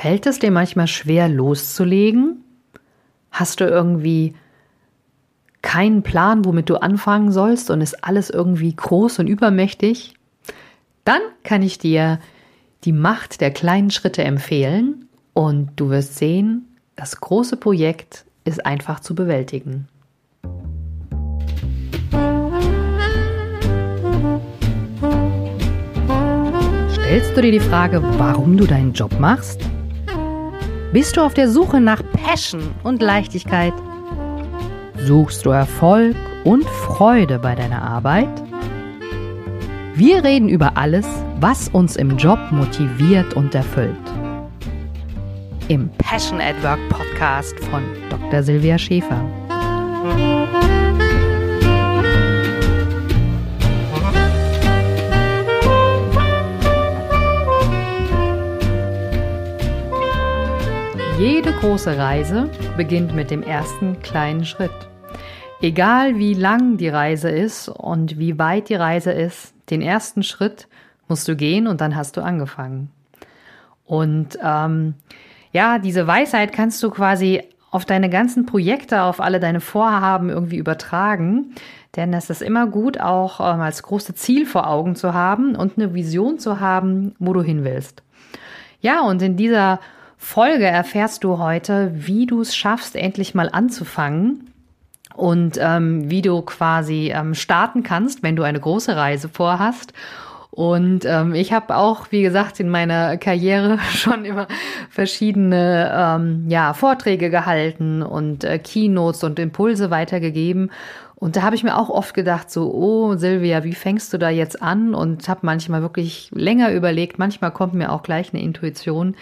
Fällt es dir manchmal schwer loszulegen? Hast du irgendwie keinen Plan, womit du anfangen sollst und ist alles irgendwie groß und übermächtig? Dann kann ich dir die Macht der kleinen Schritte empfehlen und du wirst sehen, das große Projekt ist einfach zu bewältigen. Stellst du dir die Frage, warum du deinen Job machst? Bist du auf der Suche nach Passion und Leichtigkeit? Suchst du Erfolg und Freude bei deiner Arbeit? Wir reden über alles, was uns im Job motiviert und erfüllt. Im Passion at Work Podcast von Dr. Silvia Schäfer. Jede große Reise beginnt mit dem ersten kleinen Schritt. Egal wie lang die Reise ist und wie weit die Reise ist, den ersten Schritt musst du gehen und dann hast du angefangen. Und ähm, ja, diese Weisheit kannst du quasi auf deine ganzen Projekte, auf alle deine Vorhaben irgendwie übertragen. Denn es ist immer gut, auch ähm, als große Ziel vor Augen zu haben und eine Vision zu haben, wo du hin willst. Ja, und in dieser Folge erfährst du heute, wie du es schaffst, endlich mal anzufangen und ähm, wie du quasi ähm, starten kannst, wenn du eine große Reise vorhast. Und ähm, ich habe auch, wie gesagt, in meiner Karriere schon immer verschiedene ähm, ja, Vorträge gehalten und äh, Keynotes und Impulse weitergegeben. Und da habe ich mir auch oft gedacht, so, oh Silvia, wie fängst du da jetzt an? Und habe manchmal wirklich länger überlegt. Manchmal kommt mir auch gleich eine Intuition.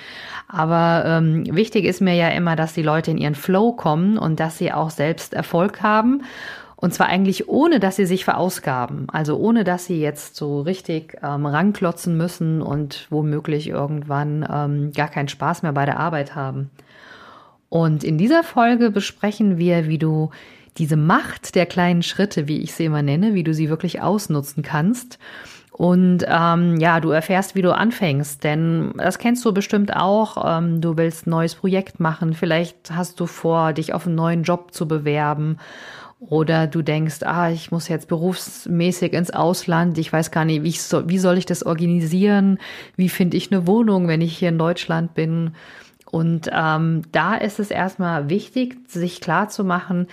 Aber ähm, wichtig ist mir ja immer, dass die Leute in ihren Flow kommen und dass sie auch selbst Erfolg haben. Und zwar eigentlich ohne, dass sie sich verausgaben. Also ohne, dass sie jetzt so richtig ähm, ranklotzen müssen und womöglich irgendwann ähm, gar keinen Spaß mehr bei der Arbeit haben. Und in dieser Folge besprechen wir, wie du diese Macht der kleinen Schritte, wie ich sie immer nenne, wie du sie wirklich ausnutzen kannst. Und ähm, ja, du erfährst, wie du anfängst, denn das kennst du bestimmt auch. Ähm, du willst ein neues Projekt machen, vielleicht hast du vor, dich auf einen neuen Job zu bewerben. Oder du denkst, ah, ich muss jetzt berufsmäßig ins Ausland, ich weiß gar nicht, wie, so, wie soll ich das organisieren? Wie finde ich eine Wohnung, wenn ich hier in Deutschland bin? Und ähm, da ist es erstmal wichtig, sich klar zu machen,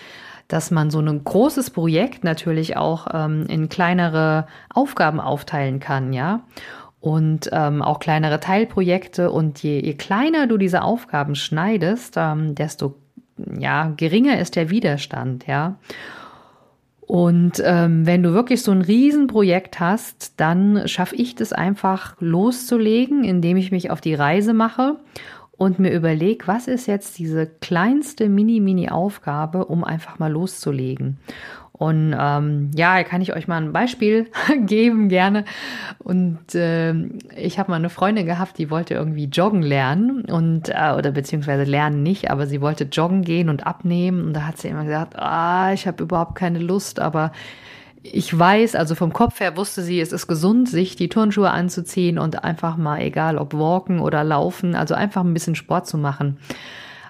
dass man so ein großes Projekt natürlich auch ähm, in kleinere Aufgaben aufteilen kann, ja. Und ähm, auch kleinere Teilprojekte. Und je, je kleiner du diese Aufgaben schneidest, ähm, desto ja, geringer ist der Widerstand, ja. Und ähm, wenn du wirklich so ein Riesenprojekt hast, dann schaffe ich das einfach loszulegen, indem ich mich auf die Reise mache und mir überlege, was ist jetzt diese kleinste Mini-Mini-Aufgabe, um einfach mal loszulegen. Und ähm, ja, kann ich euch mal ein Beispiel geben, gerne. Und äh, ich habe mal eine Freundin gehabt, die wollte irgendwie joggen lernen und äh, oder beziehungsweise lernen nicht, aber sie wollte joggen gehen und abnehmen. Und da hat sie immer gesagt, ah, ich habe überhaupt keine Lust, aber ich weiß, also vom Kopf her wusste sie, es ist gesund, sich die Turnschuhe anzuziehen und einfach mal, egal ob walken oder laufen, also einfach ein bisschen Sport zu machen.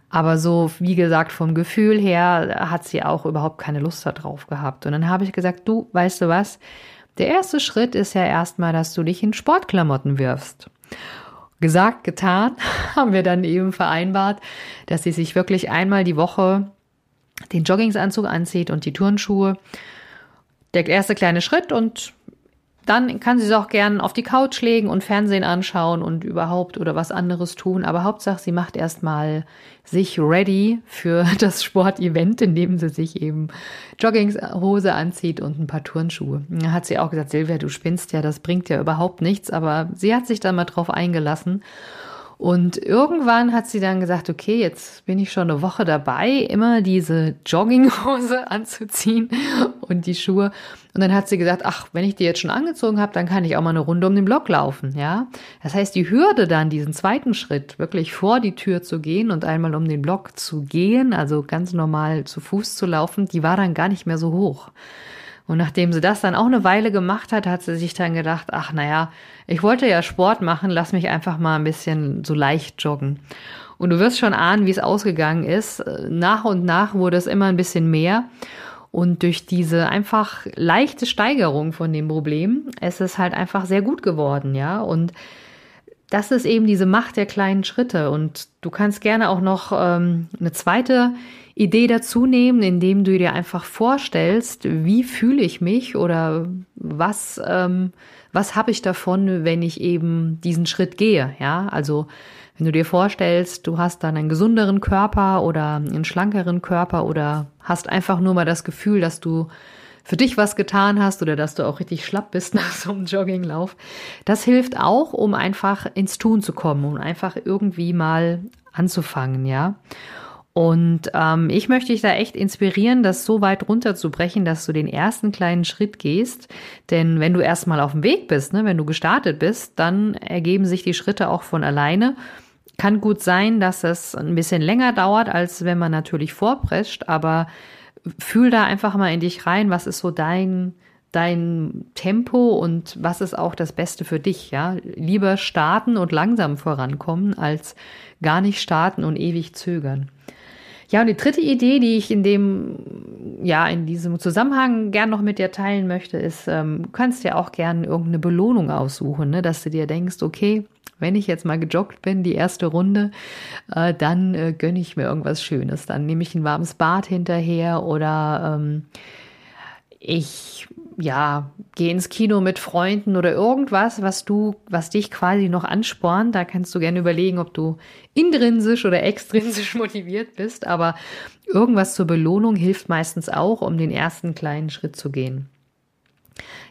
Aber so, wie gesagt, vom Gefühl her hat sie auch überhaupt keine Lust darauf gehabt. Und dann habe ich gesagt, du, weißt du was? Der erste Schritt ist ja erstmal, dass du dich in Sportklamotten wirfst. Gesagt, getan, haben wir dann eben vereinbart, dass sie sich wirklich einmal die Woche den Joggingsanzug anzieht und die Turnschuhe der erste kleine Schritt und dann kann sie es auch gern auf die Couch legen und Fernsehen anschauen und überhaupt oder was anderes tun. Aber Hauptsache, sie macht erstmal sich ready für das Sportevent, indem sie sich eben Jogginghose anzieht und ein paar Turnschuhe. Da hat sie auch gesagt, Silvia, du spinnst ja, das bringt ja überhaupt nichts. Aber sie hat sich dann mal drauf eingelassen und irgendwann hat sie dann gesagt, okay, jetzt bin ich schon eine Woche dabei, immer diese Jogginghose anzuziehen und die Schuhe. Und dann hat sie gesagt, ach, wenn ich die jetzt schon angezogen habe, dann kann ich auch mal eine Runde um den Block laufen, ja. Das heißt, die Hürde dann, diesen zweiten Schritt, wirklich vor die Tür zu gehen und einmal um den Block zu gehen, also ganz normal zu Fuß zu laufen, die war dann gar nicht mehr so hoch. Und nachdem sie das dann auch eine Weile gemacht hat, hat sie sich dann gedacht, ach naja, ich wollte ja Sport machen, lass mich einfach mal ein bisschen so leicht joggen. Und du wirst schon ahnen, wie es ausgegangen ist. Nach und nach wurde es immer ein bisschen mehr. Und durch diese einfach leichte Steigerung von dem Problem, es ist halt einfach sehr gut geworden, ja. Und das ist eben diese Macht der kleinen Schritte. Und du kannst gerne auch noch ähm, eine zweite Idee dazu nehmen, indem du dir einfach vorstellst, wie fühle ich mich oder was, ähm, was habe ich davon, wenn ich eben diesen Schritt gehe. Ja, also wenn du dir vorstellst, du hast dann einen gesünderen Körper oder einen schlankeren Körper oder hast einfach nur mal das Gefühl, dass du für dich was getan hast oder dass du auch richtig schlapp bist nach so einem Jogginglauf. Das hilft auch, um einfach ins Tun zu kommen und einfach irgendwie mal anzufangen, ja. Und ähm, ich möchte dich da echt inspirieren, das so weit runterzubrechen, dass du den ersten kleinen Schritt gehst. Denn wenn du erstmal auf dem Weg bist, ne, wenn du gestartet bist, dann ergeben sich die Schritte auch von alleine. Kann gut sein, dass es ein bisschen länger dauert, als wenn man natürlich vorprescht, aber fühl da einfach mal in dich rein, was ist so dein, dein Tempo und was ist auch das Beste für dich, ja? Lieber starten und langsam vorankommen, als gar nicht starten und ewig zögern. Ja, und die dritte Idee, die ich in dem, ja, in diesem Zusammenhang gern noch mit dir teilen möchte, ist, ähm, du kannst dir auch gern irgendeine Belohnung aussuchen, ne? dass du dir denkst, okay, wenn ich jetzt mal gejoggt bin, die erste Runde, äh, dann äh, gönne ich mir irgendwas Schönes. Dann nehme ich ein warmes Bad hinterher oder ähm, ich ja, geh ins Kino mit Freunden oder irgendwas, was du, was dich quasi noch anspornt. Da kannst du gerne überlegen, ob du intrinsisch oder extrinsisch motiviert bist. Aber irgendwas zur Belohnung hilft meistens auch, um den ersten kleinen Schritt zu gehen.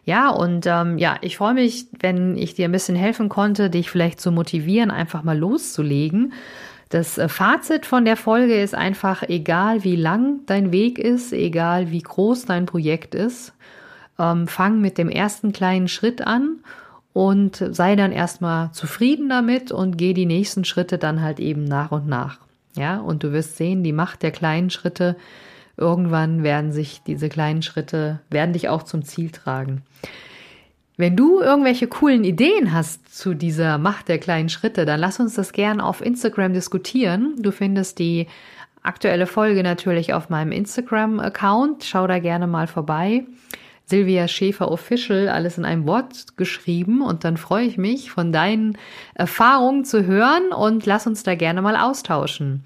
Ja, und ähm, ja, ich freue mich, wenn ich dir ein bisschen helfen konnte, dich vielleicht zu motivieren, einfach mal loszulegen. Das äh, Fazit von der Folge ist einfach, egal wie lang dein Weg ist, egal wie groß dein Projekt ist, ähm, fang mit dem ersten kleinen Schritt an und sei dann erstmal zufrieden damit und geh die nächsten Schritte dann halt eben nach und nach. Ja, und du wirst sehen, die Macht der kleinen Schritte, irgendwann werden sich diese kleinen Schritte, werden dich auch zum Ziel tragen. Wenn du irgendwelche coolen Ideen hast zu dieser Macht der kleinen Schritte, dann lass uns das gern auf Instagram diskutieren. Du findest die aktuelle Folge natürlich auf meinem Instagram-Account. Schau da gerne mal vorbei. Silvia Schäfer Official, alles in einem Wort geschrieben. Und dann freue ich mich, von deinen Erfahrungen zu hören und lass uns da gerne mal austauschen.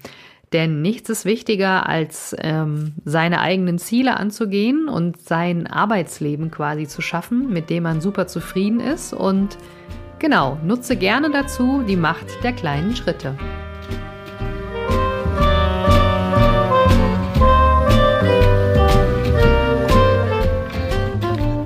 Denn nichts ist wichtiger, als ähm, seine eigenen Ziele anzugehen und sein Arbeitsleben quasi zu schaffen, mit dem man super zufrieden ist. Und genau, nutze gerne dazu die Macht der kleinen Schritte.